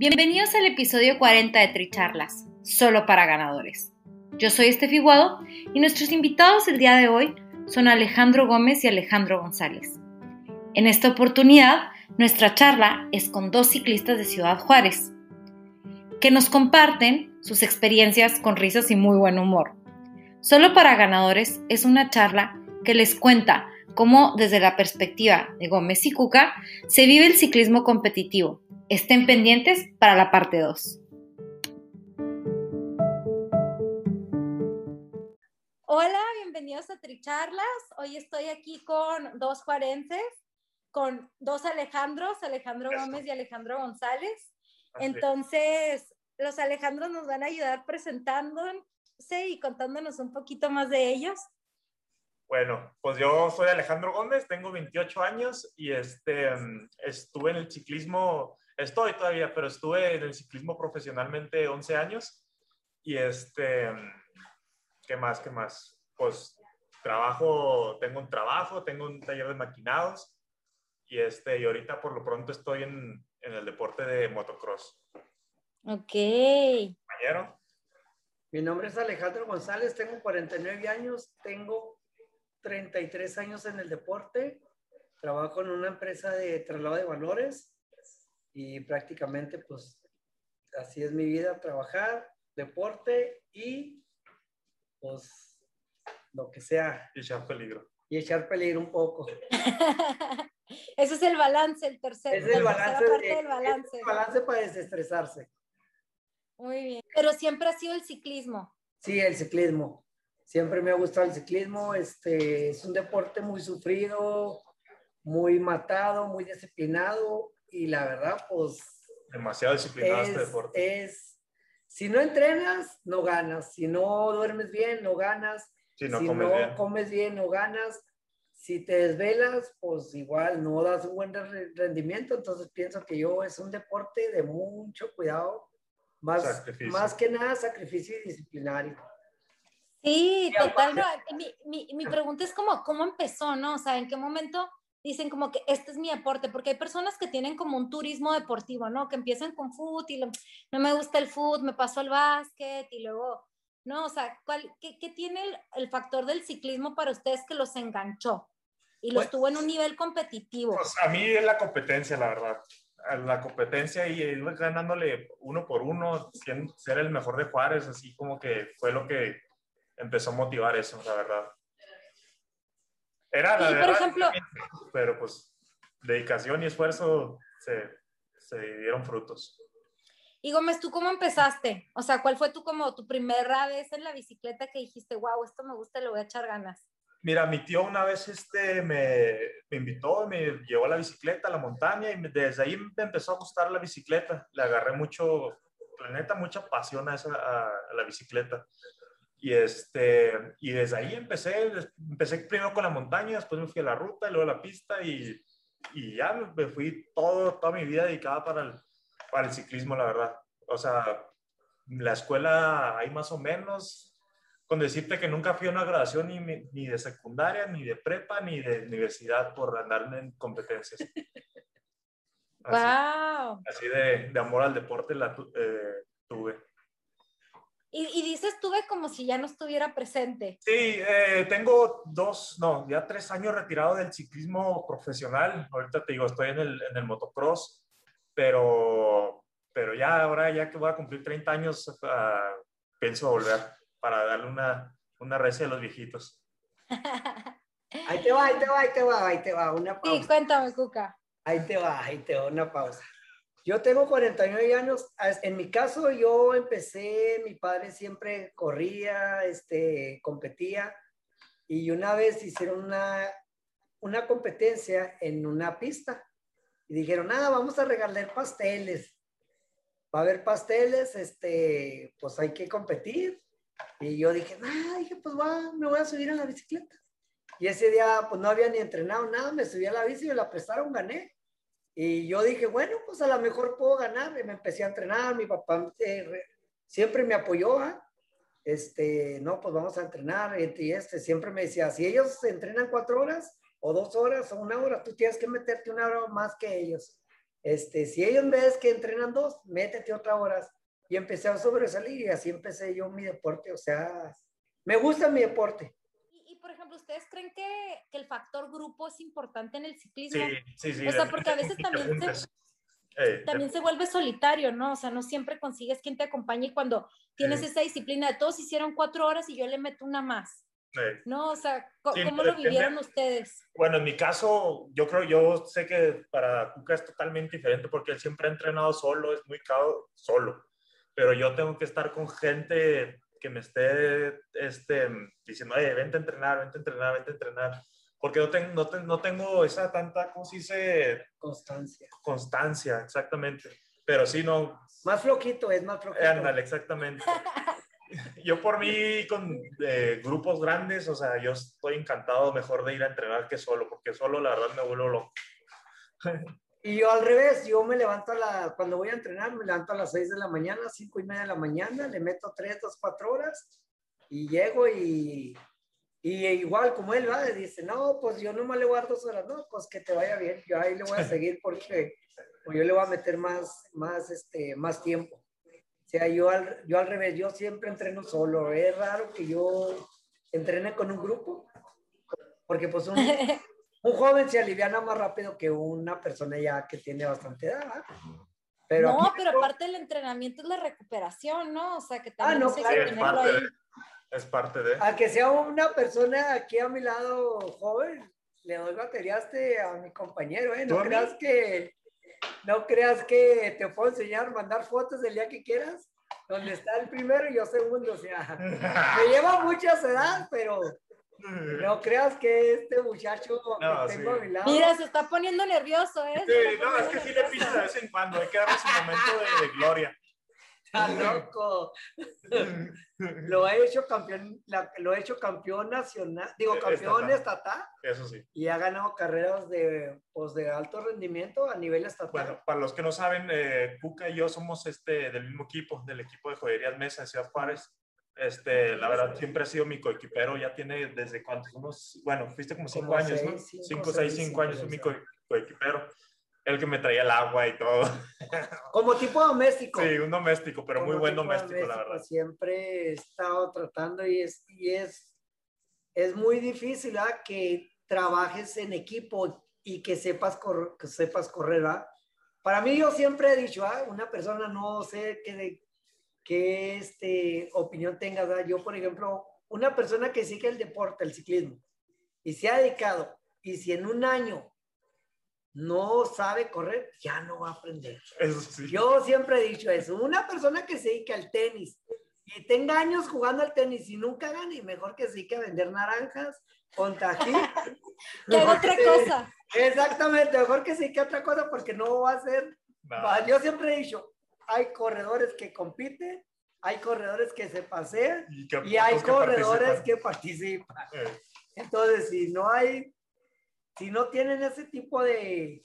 Bienvenidos al episodio 40 de Tricharlas, solo para ganadores. Yo soy Estefi Guado y nuestros invitados el día de hoy son Alejandro Gómez y Alejandro González. En esta oportunidad, nuestra charla es con dos ciclistas de Ciudad Juárez, que nos comparten sus experiencias con risas y muy buen humor. Solo para ganadores es una charla que les cuenta cómo desde la perspectiva de Gómez y Cuca se vive el ciclismo competitivo Estén pendientes para la parte 2. Hola, bienvenidos a Tricharlas. Hoy estoy aquí con dos juarenses, con dos Alejandros, Alejandro Gómez y Alejandro González. Entonces, los Alejandros nos van a ayudar presentándose y contándonos un poquito más de ellos. Bueno, pues yo soy Alejandro Gómez, tengo 28 años y este, mm, estuve en el ciclismo Estoy todavía, pero estuve en el ciclismo profesionalmente 11 años. Y este, ¿qué más? ¿Qué más? Pues trabajo, tengo un trabajo, tengo un taller de maquinados. Y, este, y ahorita por lo pronto estoy en, en el deporte de motocross. Ok. Compañero. Mi nombre es Alejandro González, tengo 49 años, tengo 33 años en el deporte, trabajo en una empresa de traslado de valores y prácticamente pues así es mi vida, trabajar, deporte y pues lo que sea. Y echar peligro. Y echar peligro un poco. Ese es el balance, el tercer. Es el balance, del balance. el balance para desestresarse. Muy bien. Pero siempre ha sido el ciclismo. Sí, el ciclismo. Siempre me ha gustado el ciclismo. Este es un deporte muy sufrido, muy matado, muy disciplinado y la verdad, pues... Demasiado disciplinado este deporte. Es, si no entrenas, no ganas. Si no duermes bien, no ganas. Si no, comes, bien. no ganas. Si te desvelas, pues igual no das un buen rendimiento. Entonces pienso que yo es un deporte de mucho cuidado. Más, más que nada sacrificio y disciplinario. Sí, total. Mi, mi, mi, pregunta es como, ¿cómo empezó, no? O sea, ¿en qué momento dicen como que este es mi aporte, porque hay personas que tienen como un turismo deportivo, ¿no? Que empiezan con fútbol y no me gusta el fútbol, me paso al básquet y luego, ¿no? O sea, ¿cuál, qué, qué, tiene el, factor del ciclismo para ustedes que los enganchó y los pues tuvo en un nivel competitivo? Pues a mí es la competencia, la verdad. La competencia y ir ganándole uno por uno, ser el mejor de Juárez, así como que fue lo que empezó a motivar eso, la verdad. Era la por ejemplo, pero pues dedicación y esfuerzo se, se dieron frutos. Y Gómez, ¿tú cómo empezaste? O sea, ¿cuál fue tu, como, tu primera vez en la bicicleta que dijiste, wow, esto me gusta, le voy a echar ganas? Mira, mi tío una vez este, me, me invitó, me llevó a la bicicleta a la montaña y desde ahí me empezó a gustar la bicicleta. Le agarré mucho, la neta, mucha pasión a, esa, a la bicicleta. Y, este, y desde ahí empecé, empecé primero con la montaña, después me fui a la ruta y luego a la pista y, y ya me fui todo, toda mi vida dedicada para el, para el ciclismo, la verdad. O sea, la escuela hay más o menos, con decirte que nunca fui a una graduación ni, ni de secundaria, ni de prepa, ni de universidad por andarme en competencias. Así, wow. así de, de, amor al deporte la eh, tuve. Y, dices, tuve como si ya no estuviera presente. Sí, eh, tengo dos, no, ya tres años retirado del ciclismo profesional. Ahorita te digo, estoy en el, en el motocross, pero, pero ya ahora, ya que voy a cumplir 30 años, uh, pienso volver. para darle una, una recia a los viejitos. Ahí te va, ahí te va, ahí te va, ahí te va, una pausa. Sí, cuéntame, Cuca. Ahí te va, ahí te va, una pausa. Yo tengo 49 años. En mi caso, yo empecé, mi padre siempre corría, este, competía. Y una vez hicieron una, una competencia en una pista. Y dijeron, nada, vamos a regalar pasteles. Va a haber pasteles, este, pues hay que competir. Y yo dije, nada, dije, pues va, me voy a subir a la bicicleta. Y ese día, pues no había ni entrenado nada, me subí a la bici, me la prestaron, gané. Y yo dije, bueno, pues a lo mejor puedo ganar. Y me empecé a entrenar, mi papá eh, siempre me apoyó, ¿ah? este, no, pues vamos a entrenar. Y este siempre me decía, si ellos entrenan cuatro horas o dos horas o una hora, tú tienes que meterte una hora más que ellos. Este, si ellos ves que entrenan dos, métete otra hora. Y empecé a sobresalir y así empecé yo mi deporte. O sea, me gusta mi deporte por ejemplo, ¿ustedes creen que, que, el factor grupo es importante en el ciclismo? Sí, sí, sí. O sea, porque a veces también se, eh, también se vuelve solitario, ¿no? O sea, no siempre consigues quien te acompañe y cuando tienes esa disciplina de todos hicieron cuatro horas y yo le meto una más. ¿No? O sea, ¿cómo, lo vivieron ustedes? Bueno, en mi caso, yo creo, yo sé que para Cuca es totalmente diferente porque él siempre ha entrenado solo, es muy caro solo. Pero yo tengo que estar con gente que me esté este, diciendo, hey, vente a entrenar, vente a entrenar, vente a entrenar. Porque no, tengo, no, no tengo esa tanta, ¿cómo se dice? Constancia. Constancia, exactamente. Pero sí, no. Más floquito, es más floquito. Ándale, exactamente. yo por mí con eh, grupos grandes, o sea, yo estoy encantado mejor de ir a entrenar que solo, porque solo la verdad me vuelvo loco. Y yo al revés, yo me levanto a la, cuando voy a entrenar, me levanto a las 6 de la mañana, 5 y media de la mañana, le meto 3, 2, 4 horas y llego y, y igual como él va, dice, no, pues yo nomás le voy a dar dos horas, no, pues que te vaya bien, yo ahí le voy a seguir porque pues yo le voy a meter más, más, este, más tiempo. O sea, yo al, yo al revés, yo siempre entreno solo, es raro que yo entrene con un grupo, porque pues un, un joven se aliviana más rápido que una persona ya que tiene bastante edad. Pero no, pero aparte del entrenamiento es la recuperación, ¿no? O sea, que también ah, no, claro. es, parte de, es parte de. A que sea una persona aquí a mi lado joven, le doy bateriaste a mi compañero, ¿eh? No creas que no creas que te puedo enseñar, mandar fotos del día que quieras, donde está el primero y yo segundo, o sea, me lleva muchas edades, pero no creas que este muchacho no, que tengo a mi lado. Mira, se está poniendo nervioso, ¿eh? Sí, no, es que sí le pisa de vez en cuando, hay que darle su momento de, de gloria. Está loco. lo he hecho campeón, lo he hecho campeón nacional, digo, campeón estatal. Eso sí. Y ha ganado carreras de, pues, de alto rendimiento a nivel estatal. Bueno, para los que no saben, eh, y yo somos este, del mismo equipo, del equipo de Joyerías Mesa de Ciudad Juárez. Este, la verdad, siempre ha sido mi coequipero, ya tiene desde cuántos, unos, bueno, fuiste como cinco años, ¿no? Cinco, seis, cinco años, es mi coequipero. El que me traía el agua y todo. Como tipo doméstico. Sí, un doméstico, pero muy buen doméstico, la verdad. Siempre he estado tratando y es, y es, es muy difícil ¿ah? que trabajes en equipo y que sepas, que sepas correr. ¿ah? Para mí, yo siempre he dicho, ¿ah? una persona no sé qué, qué este, opinión tengas. Yo, por ejemplo, una persona que sigue el deporte, el ciclismo, y se ha dedicado, y si en un año no sabe correr, ya no va a aprender. Yo siempre he dicho eso. Una persona que se dedica al tenis y tenga años jugando al tenis y nunca gane, mejor que se dedique a vender naranjas, aquí. que otra cosa. Exactamente, mejor que se dedique a otra cosa porque no va a ser. Yo siempre he dicho, hay corredores que compiten, hay corredores que se pasean y, hay corredores que participan. Eh. Entonces, si no hay, si no tienen ese tipo de,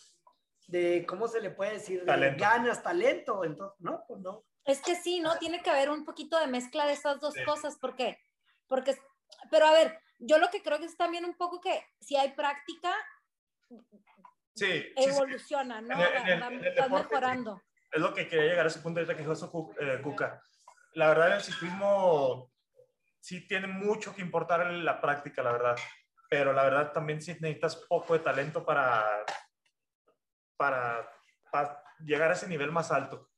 de ¿cómo se le puede decir? De ganas, talento, entonces, no, pues no. Es que sí, ¿no? Tiene que haber un poquito de mezcla de esas dos cosas, ¿por qué? Porque, pero a ver, yo lo que creo que es también un poco que si hay práctica, sí, evoluciona, ¿no? va, mejorando es lo que quería llegar a ese punto ahorita que dijo eh, Cuca. La verdad, el ciclismo sí tiene mucho que importar en la práctica, la verdad. Pero la verdad también sí necesitas poco de talento para, para, llegar a ese nivel más alto.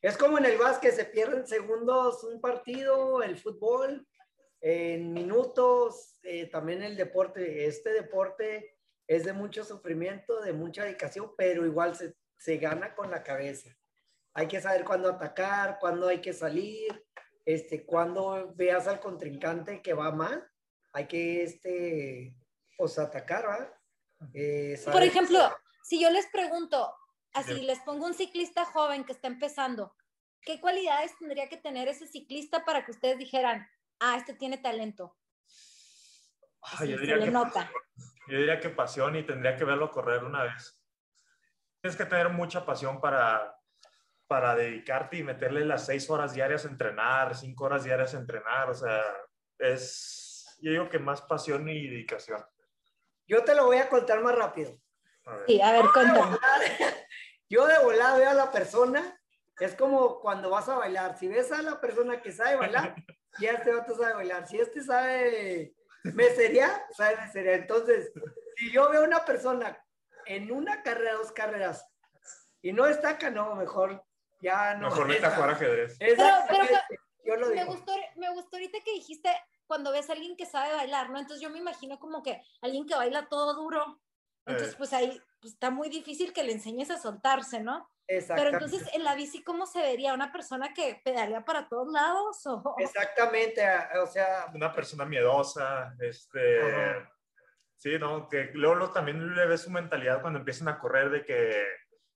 Es como en el básquet, se pierden segundos un partido, el fútbol, en minutos, eh, también el deporte, este deporte es de mucho sufrimiento, de mucha dedicación, pero igual se, se gana con la cabeza. Hay que saber cuándo atacar, cuándo hay que salir, este, cuando veas al contrincante que va mal, hay que, este, pues atacar, ¿va? Eh, Por ejemplo, si yo les pregunto, así les pongo un ciclista joven que está empezando, ¿qué cualidades tendría que tener ese ciclista para que ustedes dijeran, ah, este tiene talento? yo, diría que, nota. yo diría que pasión y tendría que verlo correr una vez. Tienes que tener mucha pasión para, para dedicarte y meterle las seis horas diarias a entrenar, cinco horas diarias a entrenar. O sea, es, yo digo que más pasión y dedicación. Yo te lo voy a contar más rápido. Sí, a ver, cuéntame. Yo de volada veo a la persona, es como cuando vas a bailar. Si ves a la persona que sabe bailar, ya este otro sabe bailar. Si este sabe mesería, sabe mesería. Entonces, si yo veo a una persona en una carrera, dos carreras, y no destaca, no, mejor ya no. Mejor vete a jugar ajedrez. Pero, yo lo digo. Me gustó, me gustó ahorita que dijiste cuando ves a alguien que sabe bailar, ¿no? Entonces yo me imagino como que alguien que baila todo duro, entonces, pues ahí pues, está muy difícil que le enseñes a soltarse, ¿no? Pero entonces, en la bici, ¿cómo se vería? ¿Una persona que pedalea para todos lados? O... Exactamente, o sea... Una persona miedosa, este... Sí, ¿no? Que luego, también le ves su mentalidad cuando empiezan a correr de que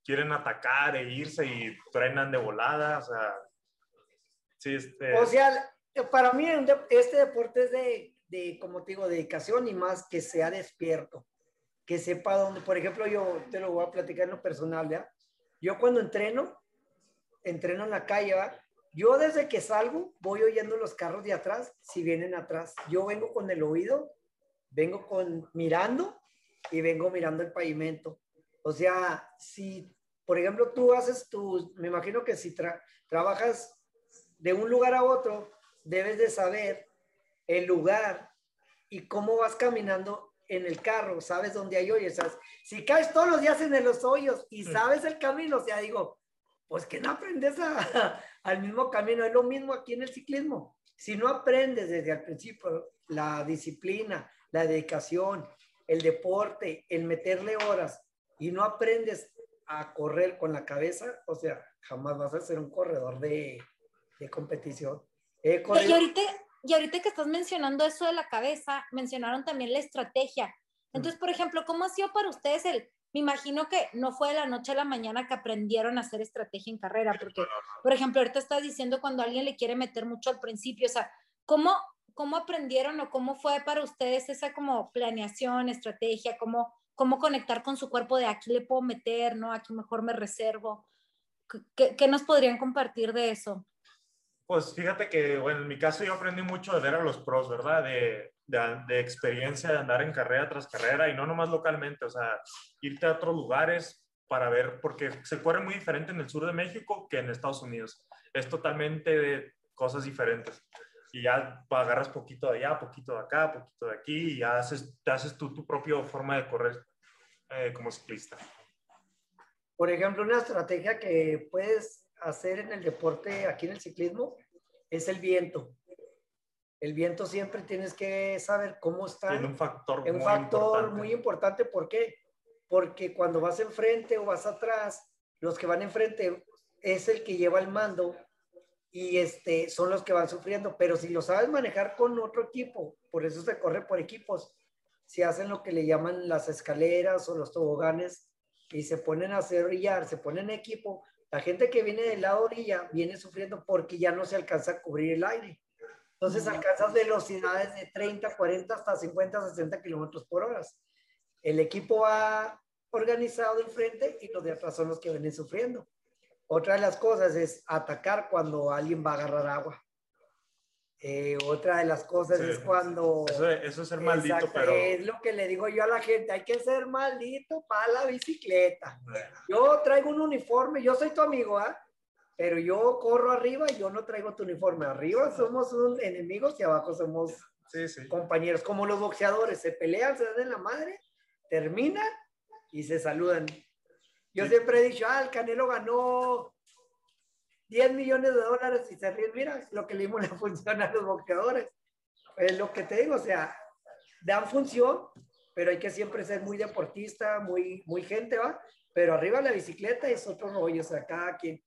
quieren atacar e irse y trenan de volada, o sea... Sí, este... O sea, para mí este deporte es de, de, como te digo, dedicación y más que sea despierto que sepa dónde, por ejemplo, yo te lo voy a platicar en lo personal, ¿ya? Yo cuando entreno, entreno en la calle, ¿va? Yo desde que salgo voy oyendo los carros de atrás, si vienen atrás. Yo vengo con el oído, vengo con mirando y vengo mirando el pavimento. O sea, si, por ejemplo, tú haces tu, me imagino que si trabajas de un lugar a otro, debes de saber el lugar y cómo vas caminando en el carro, sabes dónde hay hoyos. Si caes todos los días en los hoyos y sabes el camino, o sea, digo, pues que no aprendes al mismo camino. Es lo mismo aquí en el ciclismo. Si no aprendes desde el principio la disciplina, la dedicación, el deporte, el meterle horas y no aprendes a correr con la cabeza, o sea, jamás vas a ser un corredor de, de competición. y ahorita, y ahorita que estás mencionando eso de la cabeza, mencionaron también la estrategia. Entonces, por ejemplo, ¿cómo ha sido para ustedes el, me imagino que no fue de la noche a la mañana que aprendieron a hacer estrategia en carrera, porque, por ejemplo, ahorita estás diciendo cuando alguien le quiere meter mucho al principio, o sea, ¿cómo, cómo aprendieron o cómo fue para ustedes esa como planeación, estrategia, cómo, cómo conectar con su cuerpo de aquí le puedo meter, ¿no? Aquí mejor me reservo. ¿Qué, qué nos podrían compartir de eso? Pues fíjate que, bueno, en mi caso yo aprendí mucho de ver a los pros, ¿verdad? De, de, experiencia de andar en carrera tras carrera y no nomás localmente, o sea, irte a otros lugares para ver, porque se corre muy diferente en el sur de México que en Estados Unidos. Es totalmente de cosas diferentes. Y ya agarras poquito de allá, poquito de acá, poquito de aquí y ya haces, te haces tú tu propia forma de correr eh, como ciclista. Por ejemplo, una estrategia que puedes hacer en el deporte, aquí en el ciclismo, es el viento. El viento siempre tienes que saber cómo está. Es un factor, un muy, factor importante. muy importante. ¿Por qué? Porque cuando vas enfrente o vas atrás, los que van enfrente es el que lleva el mando y este, son los que van sufriendo. Pero si lo sabes manejar con otro equipo, por eso se corre por equipos, si hacen lo que le llaman las escaleras o los toboganes y se ponen a hacer brillar, se ponen equipo, la gente que viene del lado orilla viene sufriendo porque ya no se alcanza a cubrir el aire. Entonces alcanzas velocidades de 30, 40 hasta 50, 60 kilómetros por hora. El equipo va organizado del frente y los de atrás son los que vienen sufriendo. Otra de las cosas es atacar cuando alguien va a agarrar agua. Eh, otra de las cosas es cuando... Eso, eso, es ser maldito, pero... Es lo que le digo yo a la gente, hay que ser maldito para la bicicleta. Yo traigo un uniforme, yo soy tu amigo, ¿ah? Pero yo corro arriba y yo no traigo tu uniforme. Arriba somos un enemigos y abajo somos compañeros. Como los boxeadores, se pelean, se dan en la madre, terminan y se saludan. Yo siempre he dicho, ah, el Canelo ganó 10 millones de dólares y se ríen, mira lo que le dimos la función a los boxeadores. es lo que te digo, o sea, dan función, pero hay que siempre ser muy deportista, muy, muy gente, ¿va? Pero arriba la bicicleta es otro rollo, o sea, cada quien.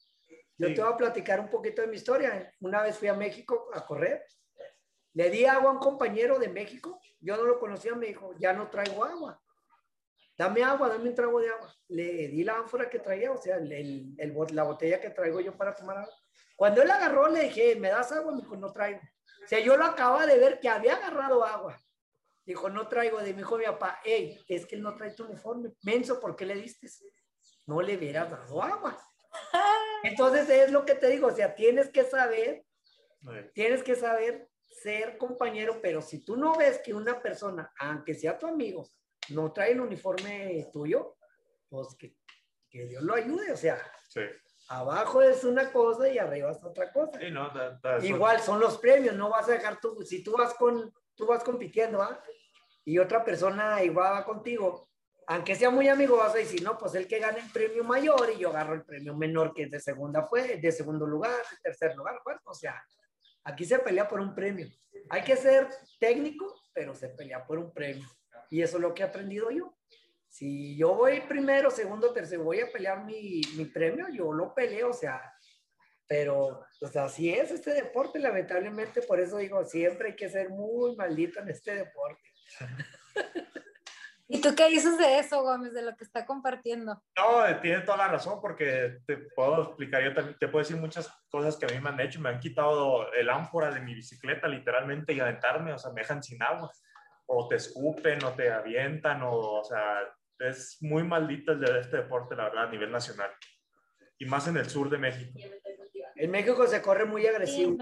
Yo te voy a platicar un poquito de mi historia. Una vez fui a México a correr, le di agua a un compañero de México, yo no lo conocía, me dijo, ya no traigo agua. Dame agua, dame un trago de agua. Le di la ánfora que traía, o sea, el, el, la botella que traigo yo para tomar agua. Cuando él agarró, le dije, ¿me das agua? Me dijo, no traigo. O sea, yo lo acaba de ver que había agarrado agua. Dijo, no traigo. De mi hijo, mi papá, hey, es que él no trae tu uniforme. Menso, ¿por qué le diste? No le hubieras dado agua. Entonces es lo que te digo, o sea, tienes que saber, tienes que saber ser compañero, pero si tú no ves que una persona, aunque sea tu amigo, no trae el uniforme tuyo, pues que, que Dios lo ayude, o sea, abajo es una cosa y arriba es otra cosa. Igual son los premios, no vas a dejar tú, si tú vas con, tú vas compitiendo, ¿ah? Y otra persona igual va contigo, aunque sea muy amigo, vas a decir, no, pues el que gane el premio mayor y yo agarro el premio menor que de segunda fue, de segundo lugar, de tercer lugar, pues, o sea, aquí se pelea por un premio. Hay que ser técnico, pero se pelea por un premio. Y eso es lo que he aprendido yo. Si yo voy primero, segundo, tercero, voy a pelear mi, mi premio, yo lo peleo, o sea, pero, pues así es este deporte, lamentablemente, por eso digo, siempre hay que ser muy maldito en este deporte. ¿Y tú qué dices de eso, Gómez, de lo que está compartiendo? No, tiene toda la razón, porque te puedo explicar, yo también te puedo decir muchas cosas que a mí me han hecho, me han quitado el ánfora de mi bicicleta literalmente y aventarme, o sea, me dejan sin agua, o te escupen, o te avientan, o, o sea, es muy maldito el de este deporte, la verdad, a nivel nacional, y más en el sur de México. En México se corre muy agresivo.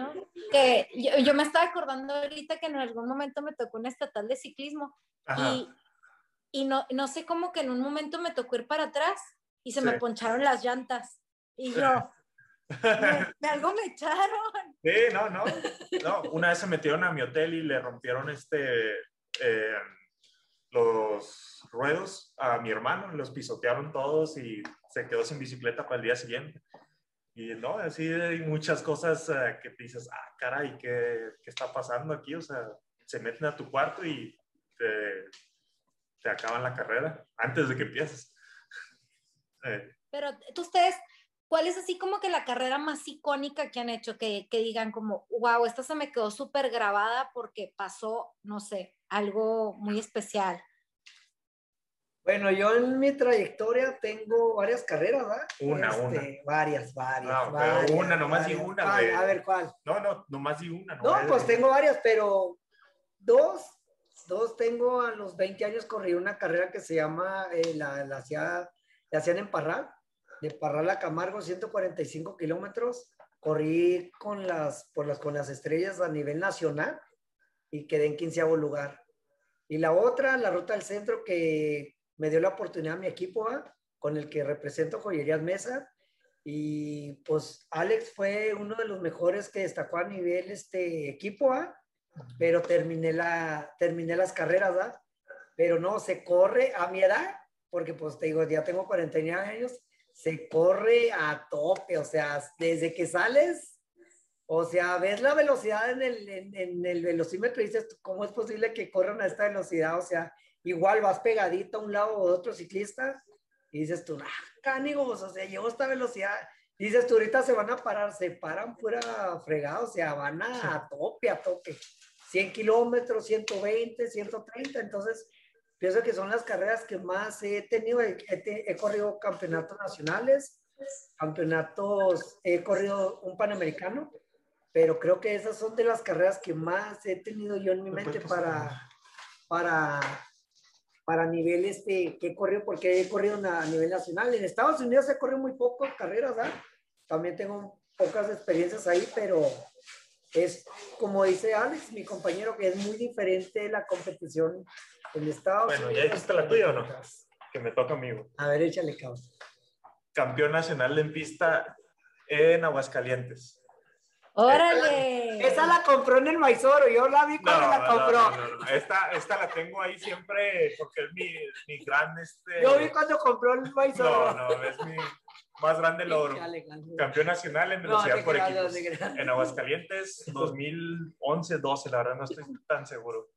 Que yo, yo, me estaba acordando ahorita que en algún momento me tocó un estatal de ciclismo y y no, no sé cómo que en un momento me tocó ir para atrás y se me poncharon las llantas. Y yo, me, algo me echaron. Sí, no, no, no. Una vez se metieron a mi hotel y le rompieron este, eh, los ruedos a mi hermano, los pisotearon todos y se quedó sin bicicleta para el día siguiente. Y no, así hay muchas cosas eh, que te dices, ah, caray, ¿qué, ¿qué está pasando aquí? O sea, se meten a tu cuarto y te te acaban la carrera antes de que empieces. Eh. Pero ustedes, ¿cuál es así como que la carrera más icónica que han hecho? Que, que digan como, wow, esta se me quedó súper grabada porque pasó, no sé, algo muy especial. Bueno, yo en mi trayectoria tengo varias carreras, ¿verdad? Una, este, una. Varias, varias, no, varias. una, nomás di una, A ver, ¿cuál? No, no, nomás di una. No, pues tengo varias, pero dos dos tengo a los 20 años corrí una carrera que se llama, eh, la, la, hacía, la hacían en Parral, de Parral a Camargo, 145 kilómetros. Corrí con las, por las, con las estrellas a nivel nacional y quedé en quinceavo lugar. Y la otra, la ruta del centro, que me dio la oportunidad a mi equipo, con el que represento Joyerías Mesa. Y pues Alex fue uno de los mejores que destacó a nivel este equipo, ¿ah? pero terminé, la, terminé las carreras, ¿verdad? Pero no, se corre a mi edad, porque pues te digo, ya tengo 49 años, se corre a tope, o sea, desde que sales, o sea, ves la velocidad en el, en, el velocímetro y dices, ¿cómo es posible que corran a esta velocidad? O sea, igual vas pegadito a un lado o otro ciclista y dices tú, ah, canigos, o sea, llevo esta velocidad. dices tú, ahorita se van a parar, se paran pura fregada, o sea, van a, a tope, a tope. 100 kilómetros, 120, 130. Entonces, pienso que son las carreras que más he tenido. He, corrido campeonatos nacionales, campeonatos, he corrido un panamericano, pero creo que esas son de las carreras que más he tenido yo en mi mente para, para, para nivel este, que he corrido, porque he corrido a nivel nacional. En Estados Unidos he corrido muy poco carreras, ¿verdad? También tengo pocas experiencias ahí, pero es como dice Alex, mi compañero, que es muy diferente la competición en Estados Unidos. Bueno, ¿ya hiciste la tuya o no? Que me toca amigo. A ver, échale cabrón. Campeón nacional en pista en Aguascalientes. ¡Órale! Esa la compró en el Maizoro, yo la vi cuando la compró. No, no, esta, esta, la tengo ahí siempre porque es mi, mi gran... Este... Yo vi cuando compró el Maizoro. No, no, es mi, más grande logro. Campeón nacional en velocidad No, por equipos. no. En Aguascalientes, 2011, 12, la verdad no estoy tan seguro.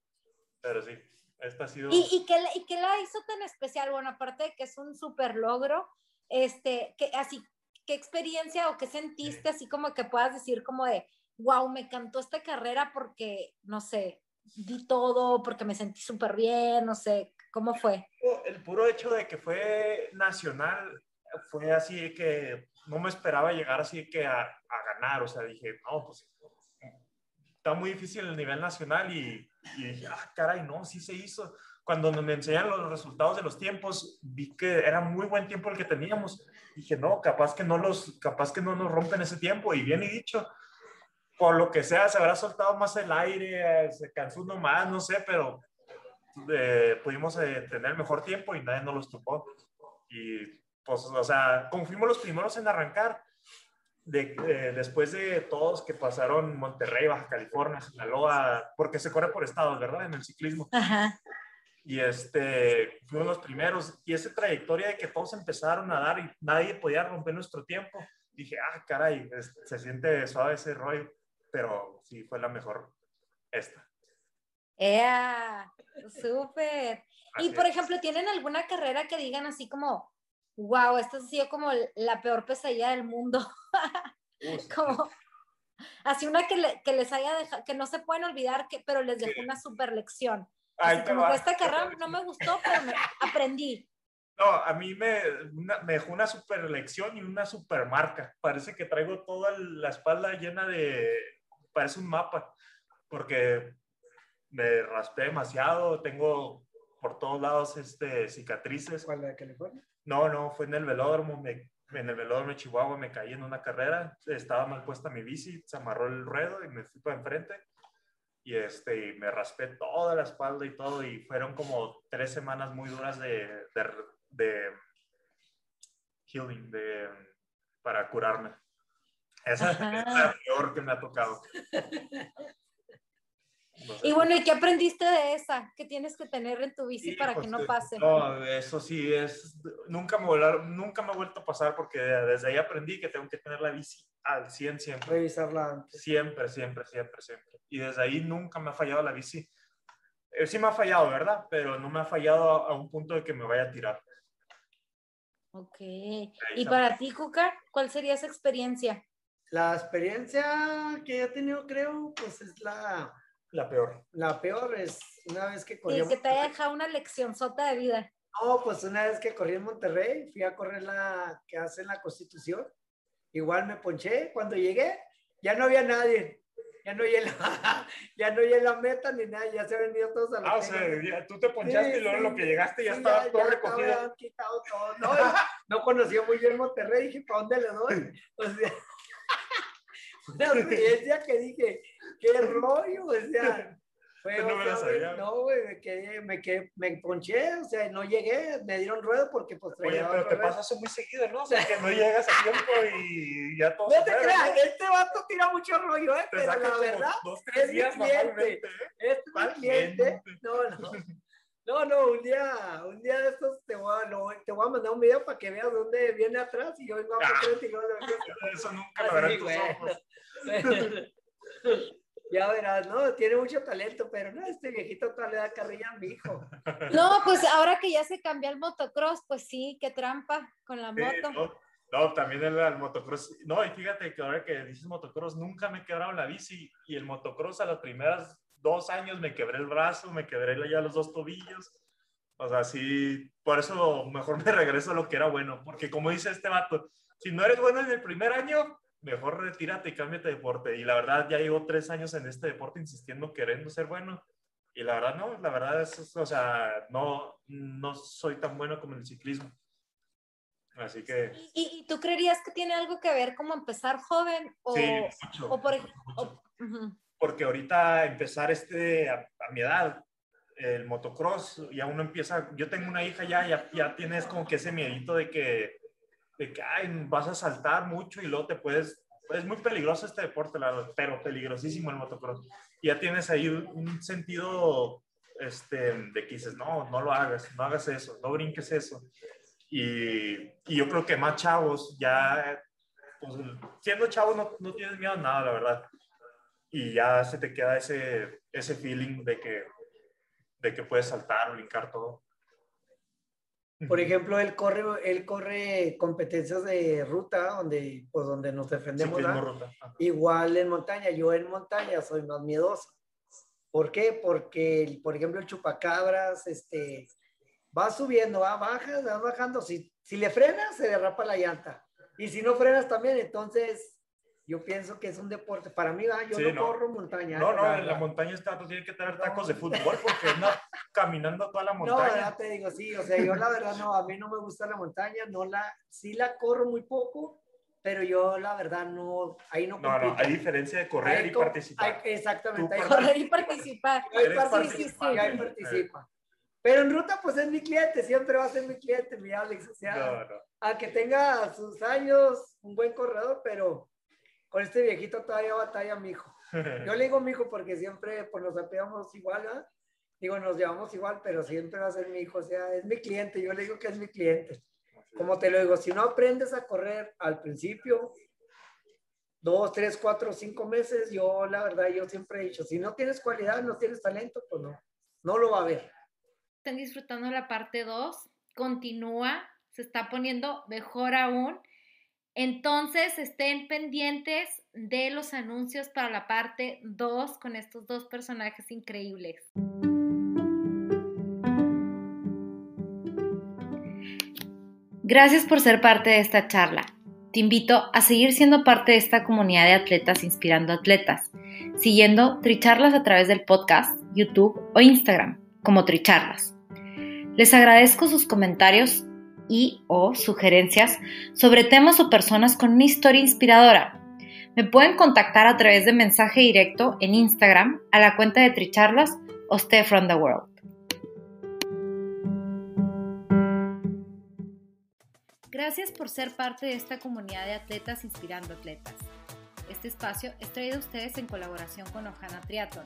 Pero sí, esta ha sido... ¿Y, y, qué, la- ¿Y qué la hizo tan especial? Bueno, aparte de que es un súper logro, este, que, así, ¿qué experiencia o qué sentiste así como que puedas decir como de, wow, me encantó esta carrera porque, no sé, di todo, porque me sentí súper bien, no sé, ¿cómo fue? el puro hecho de que fue nacional fue así que no me esperaba llegar así que a, a ganar, o sea, dije, no, pues está muy difícil el nivel nacional y, y dije, ah, caray, no, sí se hizo. Cuando me enseñan los resultados de los tiempos, vi que era muy buen tiempo el que teníamos. Dije, no, capaz que no, los, capaz que no nos rompen ese tiempo. Y bien y dicho, por lo que sea, se habrá soltado más el aire, se cansó uno más, no sé, pero eh, pudimos eh, tener mejor tiempo y nadie nos los tocó. Y pues, o sea, como fuimos los primeros en arrancar, de, eh, después de todos que pasaron Monterrey, Baja California, Sinaloa, porque se corre por estados, ¿verdad? En el ciclismo. Ajá. Y este, fuimos los primeros. Y esa trayectoria de que todos empezaron a dar y nadie podía romper nuestro tiempo, dije, ah, caray, es- se siente suave ese rollo. Pero sí, fue la mejor esta. ¡Ea! ¡Súper! Y por ejemplo, ¿tienen alguna carrera que digan así como, wow, esta ha sido como la peor pesadilla del mundo? Como así una que, le- que les haya dejado, que no se pueden olvidar, que, pero les dejó Sí. una super lección. Ahí como va. que esta carrera no me gustó, pero me aprendí. No, a mí me, una- me dejó una super lección y una super marca. Parece que traigo toda la espalda llena de, parece un mapa, porque me raspé demasiado, tengo por todos lados este, cicatrices. ¿Cuál, de California? No, no, fue en el velódromo, me- en el velódromo de Chihuahua me caí en una carrera, estaba mal puesta mi bici, se amarró el ruedo y me fui para enfrente y este, y me raspé toda la espalda y todo y fueron como tres semanas muy duras de, de, de healing, de, para curarme. Esa Ajá. es la peor que me ha tocado. No sé. Y bueno, ¿y qué aprendiste de esa? ¿Qué tienes que tener en tu bici Sí, para pues, que no pase? No, eso sí es, nunca me, volar- nunca me ha vuelto a pasar porque desde ahí aprendí que tengo que tener la bici al 100 siempre. Revisarla antes. Siempre, siempre, siempre, siempre. Y desde ahí nunca me ha fallado la bici. Eh, sí me ha fallado, ¿verdad? Pero no me ha fallado a, un punto de que me vaya a tirar. Ok. Y está. para ti, Cuca, ¿cuál sería esa experiencia? La experiencia que he tenido, creo, pues es la, La peor. la peor. Es una vez que corrí. Y en que te haya dejado una lección sota de vida. No, pues una vez que corrí en Monterrey, fui a correr la que hace la Constitución. Igual me ponché. Cuando llegué, ya no había nadie. Ya no oí la, ya no la meta ni nada. Ya se habían ido todos a la Ah, o sea, ya tú te ponchaste Sí, y luego sí. lo que llegaste ya Sí, estaba todo ya recogido. habían quitado todo. No, no conocía muy bien Monterrey. Dije, ¿para dónde le doy? O sea, una experiencia que dije, qué rollo. O sea, fue, No me la güey, sabía. no, güey, me quedé, me quedé, me ponché, o sea, no llegué, me dieron ruedo porque pues Oye, traía pero otro te pasa eso muy seguido, ¿no? O sea, que no llegas a tiempo y ya todo No se te creas, ¿no? este vato tira mucho rollo, ¿eh? Te Pero la verdad, dos, tres es mi días cliente. normalmente, ¿eh? este es mi ¿Cuál cliente. cliente? No, no. No, no, un día, un día de estos te voy a, lo- te voy a mandar un video para que veas dónde viene atrás y yo vengo a Ah. frente y luego Eso nunca lo verán tus ojos. Ya verás, no, tiene mucho talento, pero no, este viejito todavía le da carrilla a mi hijo. No, pues ahora que ya se cambió el motocross, pues sí, qué trampa con la Sí, moto. no, no, también el, el motocross. No, y fíjate que ahora que dices motocross, nunca me he quebrado la bici. Y el motocross a las primeras dos años me quebré el brazo, me quebré ya los dos tobillos. O sea, sí, por eso mejor me regreso a lo que era bueno. Porque como dice este vato, si no eres bueno en el primer año, mejor retírate y cámbiate de deporte. Y la verdad, ya llevo tres años en este deporte insistiendo, queriendo ser bueno. Y la verdad, no, la verdad es, o sea, no, no soy tan bueno como en el ciclismo. Así que... ¿Y, y tú creerías que tiene algo que ver como empezar joven o, Sí, mucho, o por mucho, ej- mucho. o- ujú. Porque ahorita empezar este, a, a mi edad, el motocross, ya uno empieza, yo tengo una hija ya, ya, ya tienes como que ese miedito de que, de que ay, vas a saltar mucho y luego te puedes, es muy peligroso este deporte, pero peligrosísimo el motocross. Y ya tienes ahí un, sentido este, de que dices, no, no lo hagas, no hagas eso, no brinques eso. Y, y yo creo que más chavos ya, pues, siendo chavo no, no tienes miedo a nada, la verdad. Y ya se te queda ese, ese feeling de que, de que puedes saltar brincar todo. Por ejemplo, él corre, él corre competencias de ruta donde, pues, donde nos defendemos. ¿verdad? ruta. Igual en montaña, yo en montaña soy más miedoso. ¿Por qué? Porque, por ejemplo, el chupacabras, este, va subiendo, va, bajas, va bajando. Si, si le frenas, se derrapa la llanta. Y si no frenas también, entonces yo pienso que es un deporte. Para mí, va, yo Sí, no, no. corro montaña. No, ¿eh? no, La en la montaña está, tú tienes que tener No. tacos de fútbol porque anda caminando toda la No, montaña. ya te digo, sí, o sea, yo la verdad no, a mí no me gusta la montaña, no la, sí la corro muy poco, pero yo la verdad no, ahí no No, no, hay diferencia de correr Ahí y participar. hay- exactamente, hay Correr y participar. Ahí participa, ahí participa. Pero en ruta, pues es mi cliente, siempre va a ser mi cliente, mi Alex. O sea, No, no. aunque tenga sus años, un buen corredor, pero con este viejito todavía batalla mi hijo. Yo le digo mi hijo porque siempre pues, nos apegamos igual, ¿verdad? Digo, nos llevamos igual, pero siempre va a ser mi hijo. O sea, es mi cliente, yo le digo que es mi cliente. Como te lo digo, si no aprendes a correr al principio, dos, tres, cuatro, cinco meses, yo la verdad, yo siempre he dicho, si no tienes cualidad, no tienes talento, pues no, no lo va a ver. Están disfrutando la parte 2. Continúa, se está poniendo mejor aún. Entonces, estén pendientes de los anuncios para la parte 2 con estos dos personajes increíbles. Gracias por ser parte de esta charla. Te invito a seguir siendo parte de esta comunidad de atletas inspirando atletas, siguiendo Tricharlas a través del podcast, YouTube o Instagram como Tricharlas. Les agradezco sus comentarios y o sugerencias sobre temas o personas con una historia inspiradora. Me pueden contactar a través de mensaje directo en Instagram a la cuenta de Tricharlas o Stay from the World. Gracias por ser parte de esta comunidad de atletas inspirando atletas. Este espacio es traído a ustedes en colaboración con Ojana Triathlon,